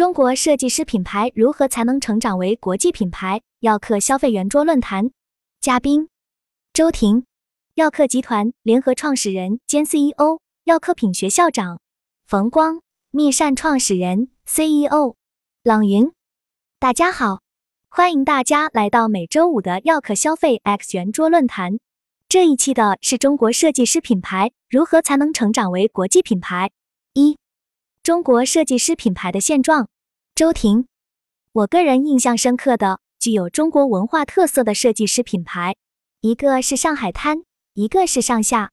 中国设计师品牌如何才能成长为国际品牌？耀客消费圆桌论坛嘉宾：周婷，耀客集团联合创始人兼 CEO，耀客品学校长；冯光，密善创始人 CEO；朗云。大家好，欢迎大家来到每周五的耀客消费 X 圆桌论坛。这一期的是中国设计师品牌如何才能成长为国际品牌？一中国设计师品牌的现状。周婷，我个人印象深刻的具有中国文化特色的设计师品牌，一个是上海滩，一个是上下。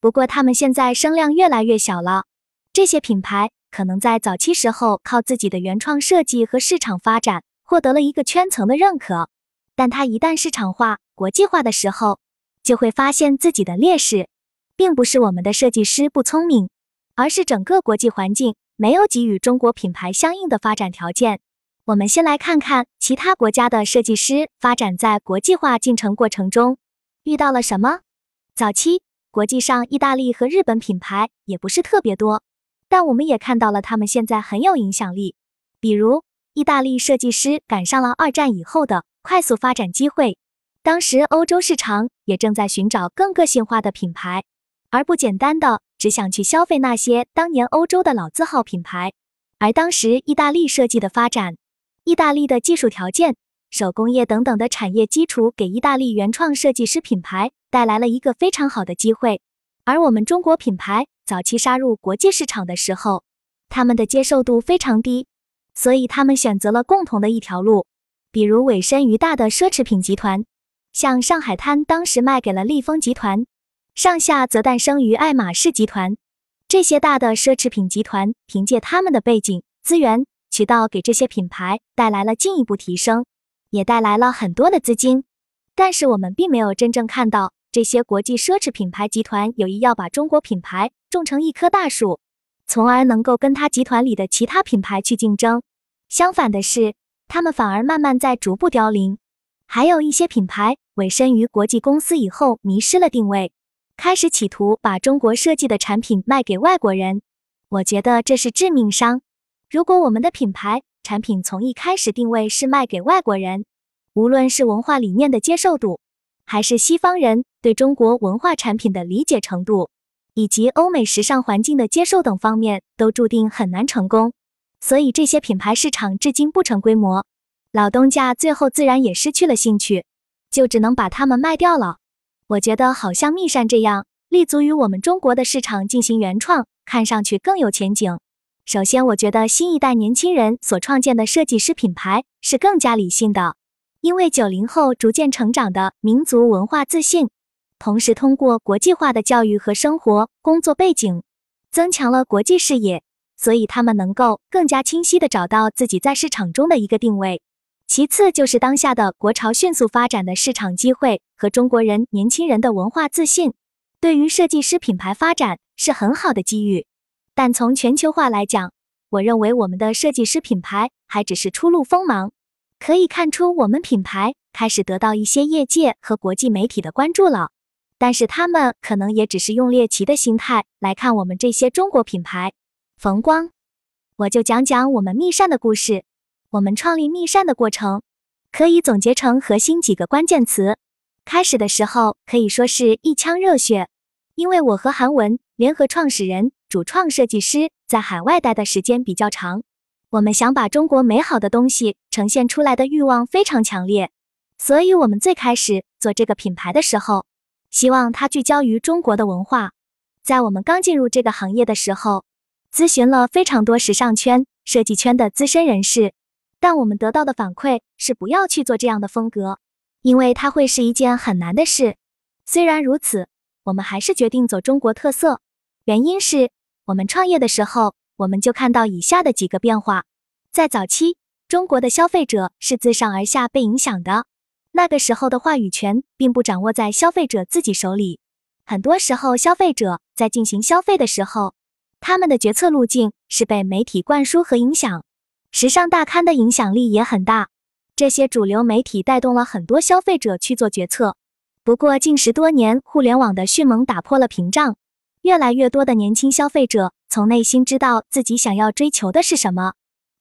不过他们现在声量越来越小了。这些品牌可能在早期时候靠自己的原创设计和市场发展获得了一个圈层的认可，但它一旦市场化、国际化的时候，就会发现自己的劣势，并不是我们的设计师不聪明，而是整个国际环境。没有给予中国品牌相应的发展条件。我们先来看看其他国家的设计师发展在国际化进程过程中遇到了什么。早期国际上，意大利和日本品牌也不是特别多，但我们也看到了他们现在很有影响力。比如，意大利设计师赶上了二战以后的快速发展机会，当时欧洲市场也正在寻找更个性化的品牌，而不简单的。只想去消费那些当年欧洲的老字号品牌，而当时意大利设计的发展，意大利的技术条件、手工业等等的产业基础，给意大利原创设计师品牌带来了一个非常好的机会。而我们中国品牌早期杀入国际市场的时候，他们的接受度非常低，所以他们选择了共同的一条路，比如委身于大的奢侈品集团，像上海滩当时卖给了利丰集团。上下则诞生于爱马仕集团，这些大的奢侈品集团凭借他们的背景、资源、渠道，给这些品牌带来了进一步提升，也带来了很多的资金。但是我们并没有真正看到这些国际奢侈品牌集团有意要把中国品牌种成一棵大树，从而能够跟他集团里的其他品牌去竞争。相反的是，他们反而慢慢在逐步凋零。还有一些品牌委身于国际公司以后，迷失了定位。开始企图把中国设计的产品卖给外国人，我觉得这是致命伤。如果我们的品牌产品从一开始定位是卖给外国人，无论是文化理念的接受度，还是西方人对中国文化产品的理解程度，以及欧美时尚环境的接受等方面，都注定很难成功。所以这些品牌市场至今不成规模，老东家最后自然也失去了兴趣，就只能把它们卖掉了。我觉得好像密善这样立足于我们中国的市场进行原创，看上去更有前景。首先，我觉得新一代年轻人所创建的设计师品牌是更加理性的，因为九零后逐渐成长的民族文化自信，同时通过国际化的教育和生活工作背景，增强了国际视野，所以他们能够更加清晰地找到自己在市场中的一个定位。其次就是当下的国潮迅速发展的市场机会和中国人年轻人的文化自信，对于设计师品牌发展是很好的机遇。但从全球化来讲，我认为我们的设计师品牌还只是初露锋芒。可以看出，我们品牌开始得到一些业界和国际媒体的关注了，但是他们可能也只是用猎奇的心态来看我们这些中国品牌。冯光，我就讲讲我们密善的故事。我们创立密善的过程，可以总结成核心几个关键词。开始的时候可以说是一腔热血，因为我和韩文联合创始人、主创设计师在海外待的时间比较长，我们想把中国美好的东西呈现出来的欲望非常强烈，所以我们最开始做这个品牌的时候，希望它聚焦于中国的文化。在我们刚进入这个行业的时候，咨询了非常多时尚圈、设计圈的资深人士。但我们得到的反馈是不要去做这样的风格，因为它会是一件很难的事。虽然如此，我们还是决定走中国特色。原因是我们创业的时候，我们就看到以下的几个变化：在早期，中国的消费者是自上而下被影响的，那个时候的话语权并不掌握在消费者自己手里。很多时候，消费者在进行消费的时候，他们的决策路径是被媒体灌输和影响。时尚大刊的影响力也很大，这些主流媒体带动了很多消费者去做决策。不过近十多年，互联网的迅猛打破了屏障，越来越多的年轻消费者从内心知道自己想要追求的是什么，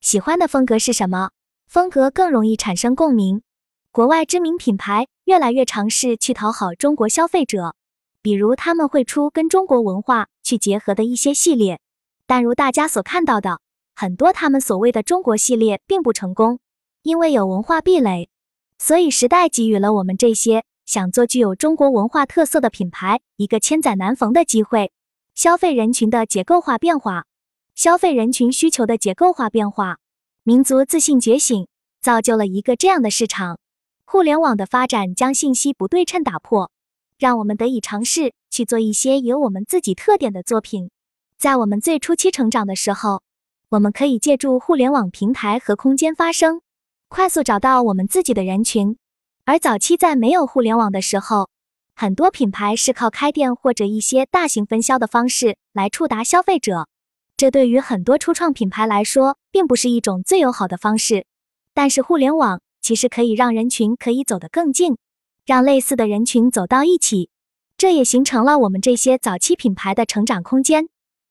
喜欢的风格是什么？风格更容易产生共鸣。国外知名品牌越来越尝试去讨好中国消费者，比如他们会出跟中国文化去结合的一些系列，但如大家所看到的，很多他们所谓的中国系列并不成功，因为有文化壁垒。所以时代给予了我们这些想做具有中国文化特色的品牌一个千载难逢的机会。消费人群的结构化变化，消费人群需求的结构化变化，民族自信觉醒，造就了一个这样的市场。互联网的发展将信息不对称打破，让我们得以尝试去做一些有我们自己特点的作品。在我们最初期成长的时候，我们可以借助互联网平台和空间发声，快速找到我们自己的人群。而早期在没有互联网的时候，很多品牌是靠开店或者一些大型分销的方式来触达消费者，这对于很多初创品牌来说，并不是一种最友好的方式。但是互联网。其实可以让人群可以走得更近，让类似的人群走到一起，这也形成了我们这些早期品牌的成长空间。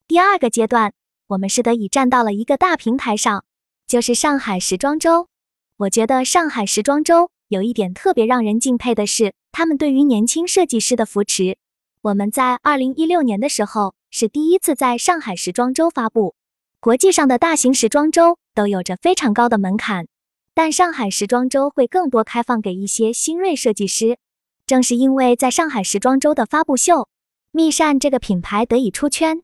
第二个阶段，我们是得以站到了一个大平台上，就是上海时装周。我觉得上海时装周有一点特别让人敬佩的是，他们对于年轻设计师的扶持。我们在二零一六年的时候是第一次在上海时装周发布，国际上的大型时装周都有着非常高的门槛。但上海时装周会更多开放给一些新锐设计师，正是因为在上海时装周的发布秀，密扇这个品牌得以出圈。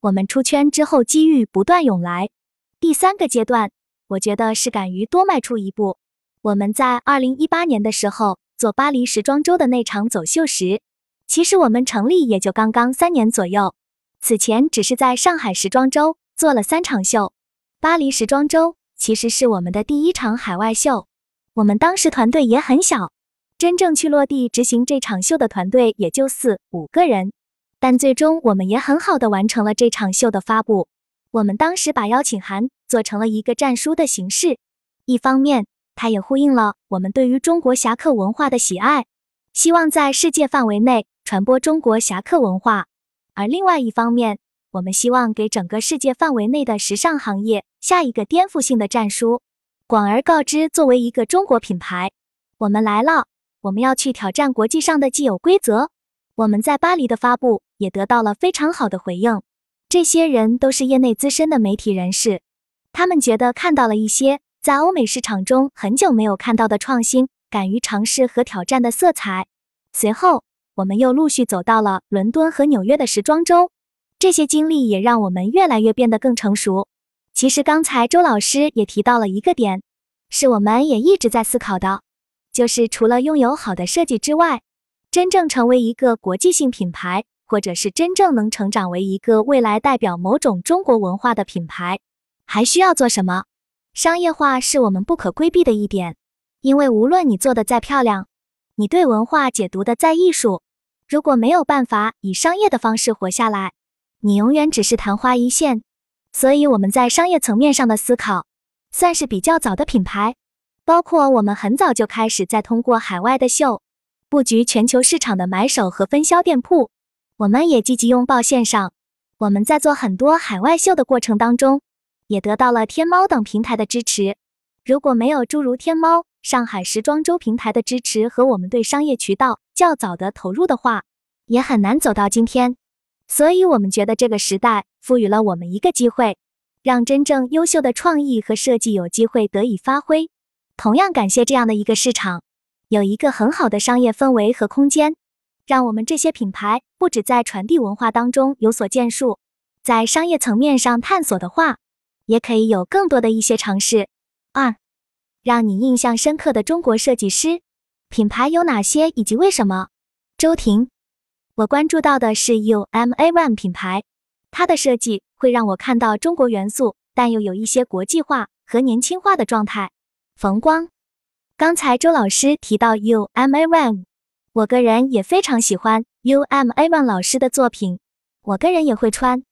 我们出圈之后，机遇不断涌来。第三个阶段，我觉得是敢于多迈出一步。我们在二零一八年的时候做巴黎时装周的那场走秀时，其实我们成立也就刚刚三年左右，此前只是在上海时装周做了三场秀，巴黎时装周。其实是我们的第一场海外秀，我们当时团队也很小，真正去落地执行这场秀的团队也就四五个人，但最终我们也很好的完成了这场秀的发布。我们当时把邀请函做成了一个战书的形式，一方面它也呼应了我们对于中国侠客文化的喜爱，希望在世界范围内传播中国侠客文化，而另外一方面。我们希望给整个世界范围内的时尚行业下一个颠覆性的战书，广而告之。作为一个中国品牌，我们来了，我们要去挑战国际上的既有规则。我们在巴黎的发布也得到了非常好的回应。这些人都是业内资深的媒体人士，他们觉得看到了一些在欧美市场中很久没有看到的创新，敢于尝试和挑战的色彩。随后，我们又陆续走到了伦敦和纽约的时装周。这些经历也让我们越来越变得更成熟。其实刚才周老师也提到了一个点，是我们也一直在思考的，就是除了拥有好的设计之外，真正成为一个国际性品牌，或者是真正能成长为一个未来代表某种中国文化的品牌，还需要做什么？商业化是我们不可规避的一点，因为无论你做的再漂亮，你对文化解读的再艺术，如果没有办法以商业的方式活下来。你永远只是昙花一现，所以我们在商业层面上的思考算是比较早的品牌，包括我们很早就开始在通过海外的秀布局全球市场的买手和分销店铺，我们也积极拥抱线上。我们在做很多海外秀的过程当中，也得到了天猫等平台的支持。如果没有诸如天猫、上海时装周平台的支持和我们对商业渠道较早的投入的话，也很难走到今天。所以，我们觉得这个时代赋予了我们一个机会，让真正优秀的创意和设计有机会得以发挥。同样感谢这样的一个市场，有一个很好的商业氛围和空间，让我们这些品牌不止在传递文化当中有所建树，在商业层面上探索的话，也可以有更多的一些尝试。二，让你印象深刻的中国设计师品牌有哪些以及为什么？周婷。我关注到的是 UMA ONE 品牌，它的设计会让我看到中国元素，但又有一些国际化和年轻化的状态。冯光，刚才周老师提到 UMA ONE，我个人也非常喜欢 UMA ONE 老师的作品，我个人也会穿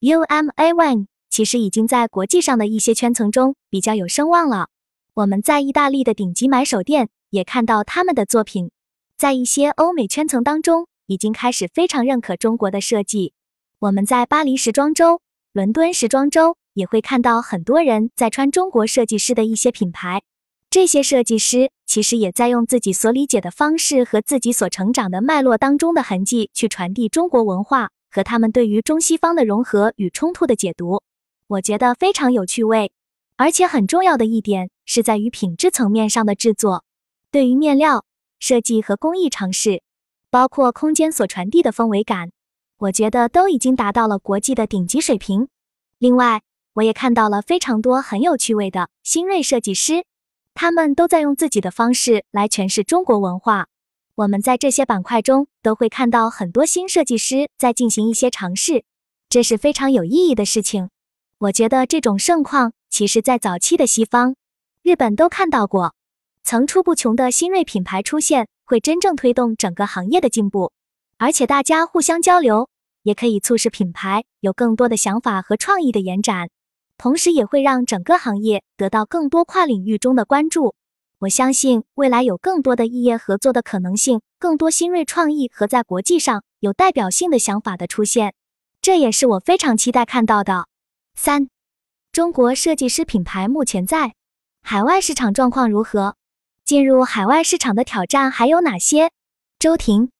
UMA ONE，其实已经在国际上的一些圈层中比较有声望了。我们在意大利的顶级买手店也看到他们的作品，在一些欧美圈层当中。已经开始非常认可中国的设计。我们在巴黎时装周、伦敦时装周也会看到很多人在穿中国设计师的一些品牌。这些设计师其实也在用自己所理解的方式和自己所成长的脉络当中的痕迹去传递中国文化和他们对于中西方的融合与冲突的解读。我觉得非常有趣味，而且很重要的一点是在于品质层面上的制作，对于面料设计和工艺尝试，包括空间所传递的氛围感，我觉得都已经达到了国际的顶级水平。另外，我也看到了非常多很有趣味的新锐设计师。他们都在用自己的方式来诠释中国文化。我们在这些板块中都会看到很多新设计师在进行一些尝试，这是非常有意义的事情。我觉得这种盛况，其实在早期的西方、日本都看到过，层出不穷的新锐品牌出现，会真正推动整个行业的进步。而且大家互相交流，也可以促使品牌有更多的想法和创意的延展。同时也会让整个行业得到更多跨领域中的关注。我相信未来有更多的异业合作的可能性，更多新锐创意和在国际上有代表性的想法的出现，这也是我非常期待看到的。三，中国设计师品牌目前在海外市场状况如何？进入海外市场的挑战还有哪些？周婷，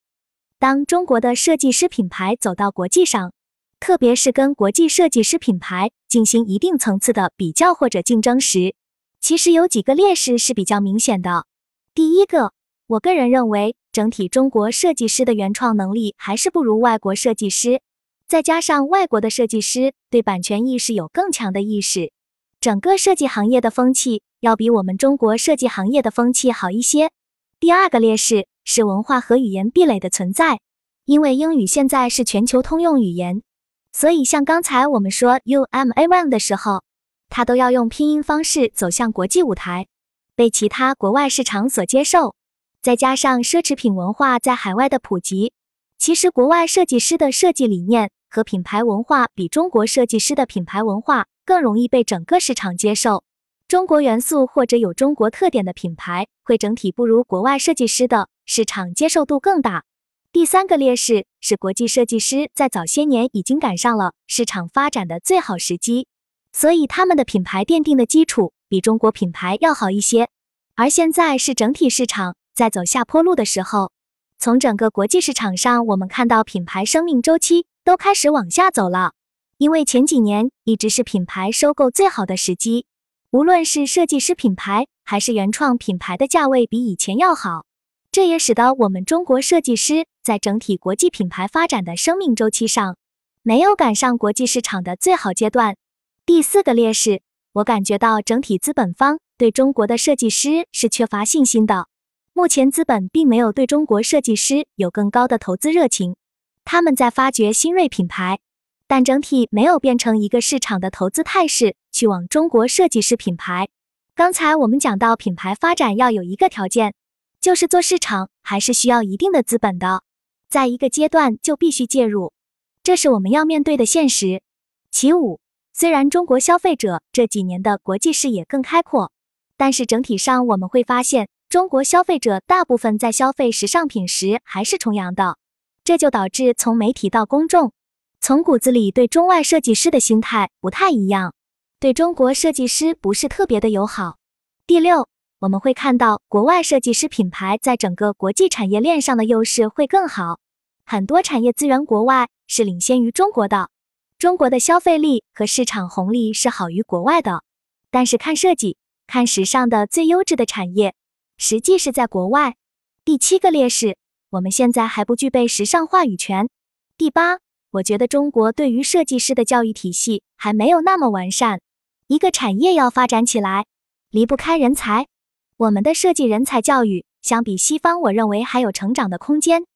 当中国的设计师品牌走到国际上。特别是跟国际设计师品牌进行一定层次的比较或者竞争时，其实有几个劣势是比较明显的。第一个，我个人认为，整体中国设计师的原创能力还是不如外国设计师，再加上外国的设计师对版权意识有更强的意识，整个设计行业的风气要比我们中国设计行业的风气好一些。第二个劣势是文化和语言壁垒的存在，因为英语现在是全球通用语言。所以，像刚才我们说 U M A One 的时候，它都要用拼音方式走向国际舞台，被其他国外市场所接受。再加上奢侈品文化在海外的普及，其实国外设计师的设计理念和品牌文化比中国设计师的品牌文化更容易被整个市场接受。中国元素或者有中国特点的品牌，会整体不如国外设计师的市场接受度更大。第三个劣势是，国际设计师在早些年已经赶上了市场发展的最好时机，所以他们的品牌奠定的基础比中国品牌要好一些。而现在是整体市场在走下坡路的时候，从整个国际市场上，我们看到品牌生命周期都开始往下走了。因为前几年一直是品牌收购最好的时机，无论是设计师品牌还是原创品牌的价位比以前要好。这也使得我们中国设计师在整体国际品牌发展的生命周期上，没有赶上国际市场的最好阶段。第四个劣势，我感觉到整体资本方对中国的设计师是缺乏信心的。目前资本并没有对中国设计师有更高的投资热情，他们在发掘新锐品牌，但整体没有变成一个市场的投资态势去往中国设计师品牌。刚才我们讲到品牌发展要有一个条件。就是做市场还是需要一定的资本的，在一个阶段就必须介入，这是我们要面对的现实。其五，虽然中国消费者这几年的国际视野更开阔，但是整体上我们会发现，中国消费者大部分在消费时尚品时还是崇洋的，这就导致从媒体到公众，从骨子里对中外设计师的心态不太一样，对中国设计师不是特别的友好。第六。我们会看到国外设计师品牌在整个国际产业链上的优势会更好，很多产业资源国外是领先于中国的，中国的消费力和市场红利是好于国外的。但是看设计、看时尚的最优质的产业，实际是在国外。第七个劣势，我们现在还不具备时尚话语权。第八，我觉得中国对于设计师的教育体系还没有那么完善。一个产业要发展起来，离不开人才。我们的设计人才教育相比西方，我认为还有成长的空间，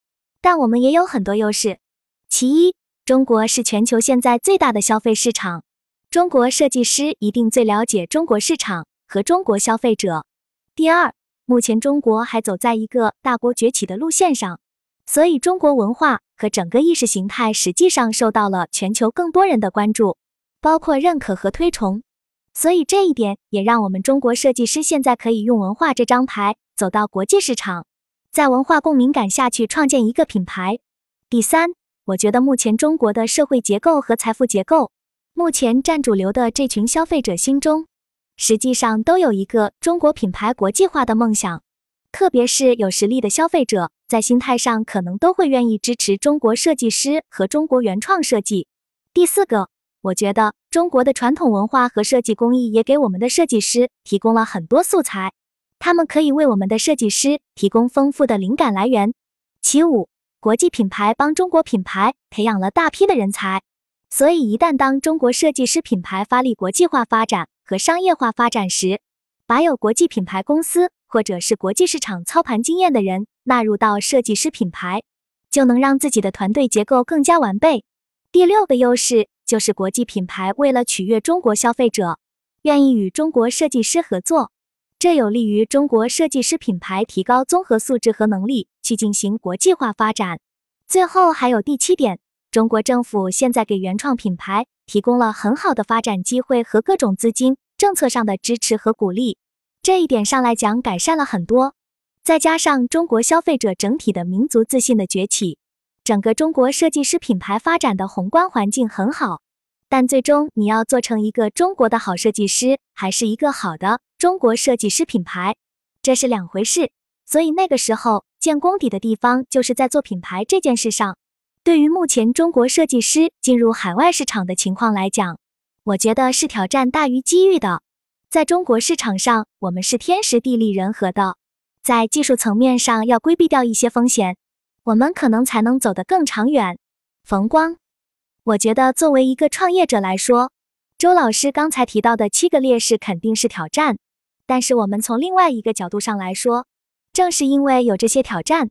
但我们也有很多优势。其一，中国是全球现在最大的消费市场，中国设计师一定最了解中国市场和中国消费者。第二，目前中国还走在一个大国崛起的路线上，所以中国文化和整个意识形态实际上受到了全球更多人的关注，包括认可和推崇。所以这一点也让我们中国设计师现在可以用文化这张牌走到国际市场，在文化共鸣感下去创建一个品牌。第三，我觉得目前中国的社会结构和财富结构目前占主流的这群消费者心中，实际上都有一个中国品牌国际化的梦想。特别是有实力的消费者，在心态上可能都会愿意支持中国设计师和中国原创设计。第四个，我觉得中国的传统文化和设计工艺也给我们的设计师提供了很多素材，他们可以为我们的设计师提供丰富的灵感来源。其五，国际品牌帮中国品牌培养了大批的人才，所以一旦当中国设计师品牌发力国际化发展和商业化发展时，把有国际品牌公司或者是国际市场操盘经验的人纳入到设计师品牌，就能让自己的团队结构更加完备。第六个优势就是国际品牌为了取悦中国消费者，愿意与中国设计师合作，这有利于中国设计师品牌提高综合素质和能力去进行国际化发展。最后还有第七点，中国政府现在给原创品牌提供了很好的发展机会和各种资金。政策上的支持和鼓励，这一点上来讲改善了很多。再加上中国消费者整体的民族自信的崛起，整个中国设计师品牌发展的宏观环境很好。但最终你要做成一个中国的好设计师，还是一个好的中国设计师品牌，这是两回事。所以那个时候建功底的地方，就是在做品牌这件事上。对于目前中国设计师进入海外市场的情况来讲，我觉得是挑战大于机遇的。在中国市场上，我们是天时地利人和的，在技术层面上要规避掉一些风险，我们可能才能走得更长远。冯光，我觉得作为一个创业者来说，周老师刚才提到的七个劣势肯定是挑战，但是我们从另外一个角度上来说，正是因为有这些挑战，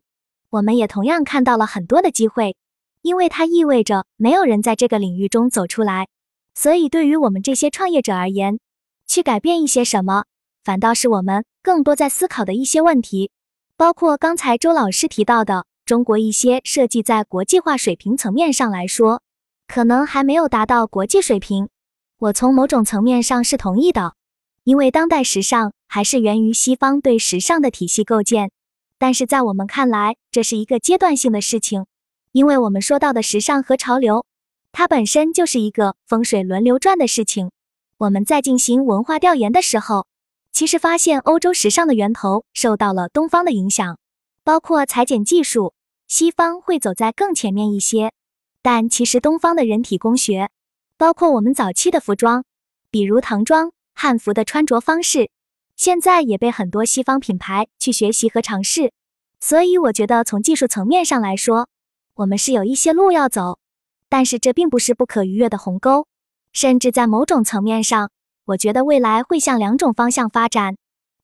我们也同样看到了很多的机会，因为它意味着没有人在这个领域中走出来。所以，对于我们这些创业者而言，去改变一些什么，反倒是我们更多在思考的一些问题。包括刚才周老师提到的，中国一些设计在国际化水平层面上来说，可能还没有达到国际水平。我从某种层面上是同意的，因为当代时尚还是源于西方对时尚的体系构建。但是在我们看来，这是一个阶段性的事情，因为我们说到的时尚和潮流。它本身就是一个风水轮流转的事情。我们在进行文化调研的时候，其实发现欧洲时尚的源头受到了东方的影响，包括裁剪技术，西方会走在更前面一些。但其实东方的人体工学，包括我们早期的服装，比如唐装、汉服的穿着方式，现在也被很多西方品牌去学习和尝试。所以我觉得从技术层面上来说，我们是有一些路要走。但是这并不是不可逾越的鸿沟，甚至在某种层面上，我觉得未来会向两种方向发展。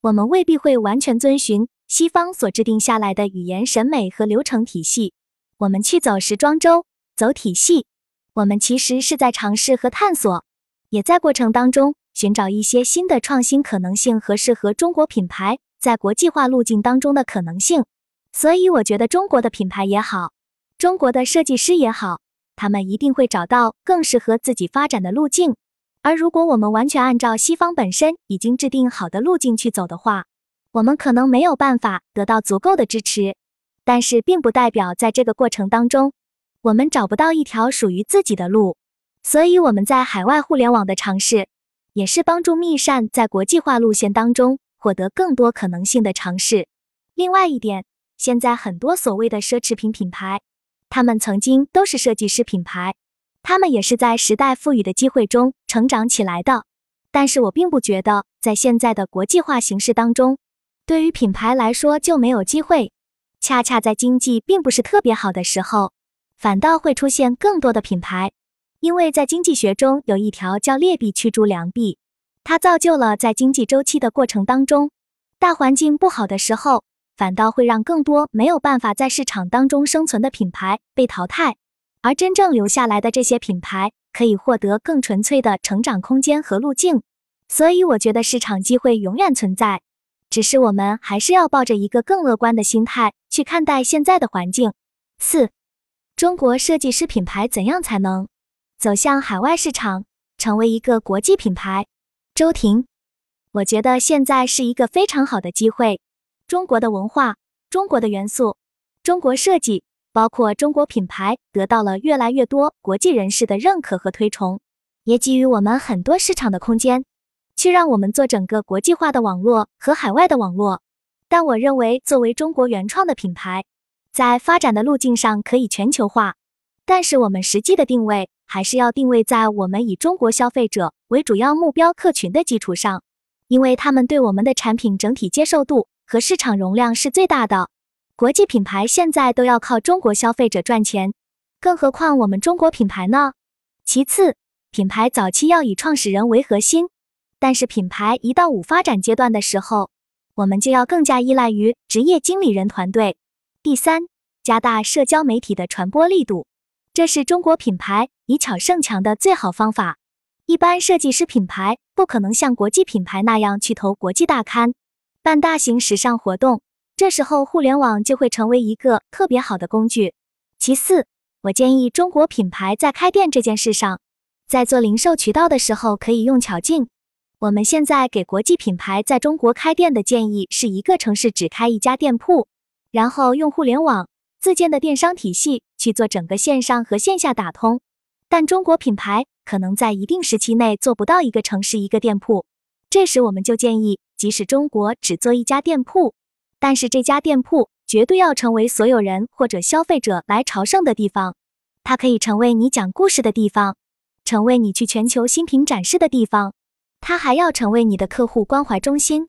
我们未必会完全遵循西方所制定下来的语言审美和流程体系，我们去走时装周，走体系。我们其实是在尝试和探索，也在过程当中寻找一些新的创新可能性和适合中国品牌在国际化路径当中的可能性。所以我觉得中国的品牌也好，中国的设计师也好。他们一定会找到更适合自己发展的路径，而如果我们完全按照西方本身已经制定好的路径去走的话，我们可能没有办法得到足够的支持。但是，并不代表在这个过程当中，我们找不到一条属于自己的路。所以，我们在海外互联网的尝试，也是帮助密善在国际化路线当中获得更多可能性的尝试。另外一点，现在很多所谓的奢侈品品牌。他们曾经都是设计师品牌，他们也是在时代赋予的机会中成长起来的。但是我并不觉得，在现在的国际化形势当中，对于品牌来说就没有机会。恰恰在经济并不是特别好的时候，反倒会出现更多的品牌。因为在经济学中有一条叫劣币驱逐良币，它造就了在经济周期的过程当中，大环境不好的时候。反倒会让更多没有办法在市场当中生存的品牌被淘汰，而真正留下来的这些品牌可以获得更纯粹的成长空间和路径。所以，我觉得市场机会永远存在，只是我们还是要抱着一个更乐观的心态去看待现在的环境。四，中国设计师品牌怎样才能走向海外市场，成为一个国际品牌？周婷，我觉得现在是一个非常好的机会。中国的文化、中国的元素、中国设计，包括中国品牌，得到了越来越多国际人士的认可和推崇，也给予我们很多市场的空间，去让我们做整个国际化的网络和海外的网络。但我认为，作为中国原创的品牌，在发展的路径上可以全球化，但是我们实际的定位还是要定位在我们以中国消费者为主要目标客群的基础上，因为他们对我们的产品整体接受度和市场容量是最大的。国际品牌现在都要靠中国消费者赚钱，更何况我们中国品牌呢？其次，品牌早期要以创始人为核心，但是品牌一到五发展阶段的时候，我们就要更加依赖于职业经理人团队。第三，加大社交媒体的传播力度，这是中国品牌以巧胜强的最好方法。一般设计师品牌不可能像国际品牌那样去投国际大刊，办大型时尚活动。这时候，互联网就会成为一个特别好的工具。其次，我建议中国品牌在开店这件事上，在做零售渠道的时候可以用巧劲。我们现在给国际品牌在中国开店的建议是一个城市只开一家店铺，然后用互联网自建的电商体系去做整个线上和线下打通。但中国品牌可能在一定时期内做不到一个城市一个店铺，这时我们就建议，即使中国只做一家店铺。但是这家店铺绝对要成为所有人或者消费者来朝圣的地方，它可以成为你讲故事的地方，成为你去全球新品展示的地方，它还要成为你的客户关怀中心。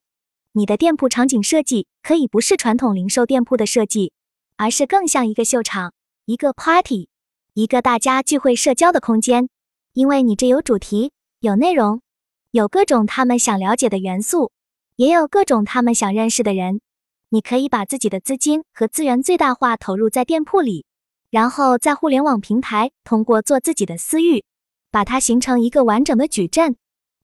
你的店铺场景设计可以不是传统零售店铺的设计，而是更像一个秀场、一个 party、一个大家聚会社交的空间，因为你这有主题、有内容、有各种他们想了解的元素，也有各种他们想认识的人。你可以把自己的资金和资源最大化投入在店铺里，然后在互联网平台通过做自己的私域，把它形成一个完整的矩阵。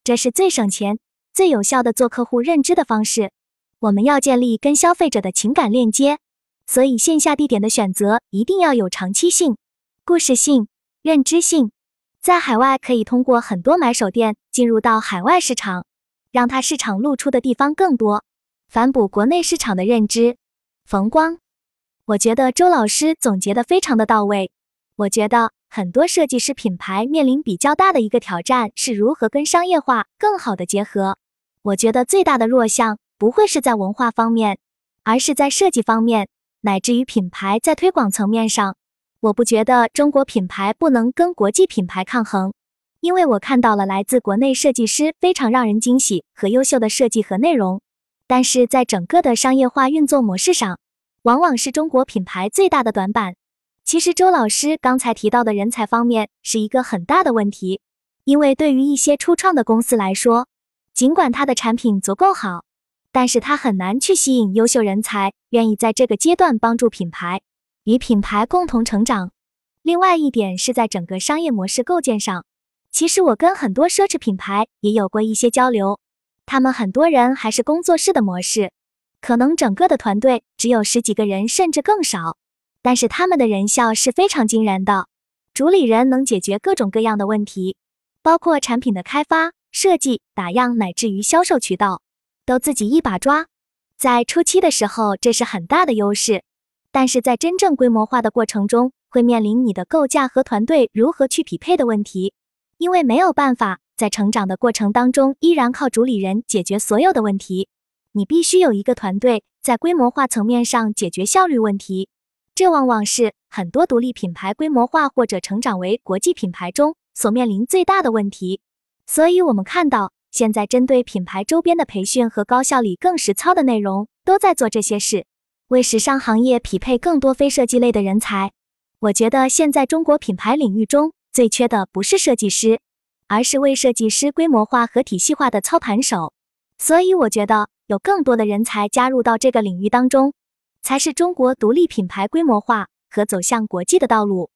这是最省钱、最有效的做客户认知的方式。我们要建立跟消费者的情感链接，所以线下地点的选择一定要有长期性、故事性、认知性。在海外可以通过很多买手店进入到海外市场，让它市场露出的地方更多。反哺国内市场的认知，冯光，我觉得周老师总结的非常的到位。我觉得很多设计师品牌面临比较大的一个挑战是如何跟商业化更好的结合。我觉得最大的弱项不会是在文化方面，而是在设计方面，乃至于品牌在推广层面上。我不觉得中国品牌不能跟国际品牌抗衡，因为我看到了来自国内设计师非常让人惊喜和优秀的设计和内容。但是在整个的商业化运作模式上，往往是中国品牌最大的短板。其实周老师刚才提到的人才方面是一个很大的问题，因为对于一些初创的公司来说，尽管它的产品足够好，但是它很难去吸引优秀人才，愿意在这个阶段帮助品牌与品牌共同成长。另外一点是在整个商业模式构建上，其实我跟很多奢侈品牌也有过一些交流。他们很多人还是工作室的模式，可能整个的团队只有十几个人，甚至更少。但是他们的人效是非常惊人的，主理人能解决各种各样的问题，包括产品的开发、设计、打样，乃至于销售渠道，都自己一把抓。在初期的时候，这是很大的优势，但是在真正规模化的过程中，会面临你的构架和团队如何去匹配的问题，因为没有办法。在成长的过程当中，依然靠主理人解决所有的问题。你必须有一个团队，在规模化层面上解决效率问题。这往往是很多独立品牌规模化或者成长为国际品牌中所面临最大的问题。所以，我们看到现在针对品牌周边的培训和高效率、更实操的内容，都在做这些事，为时尚行业匹配更多非设计类的人才。我觉得现在中国品牌领域中最缺的不是设计师。而是为设计师规模化和体系化的操盘手，所以我觉得有更多的人才加入到这个领域当中，才是中国独立品牌规模化和走向国际的道路。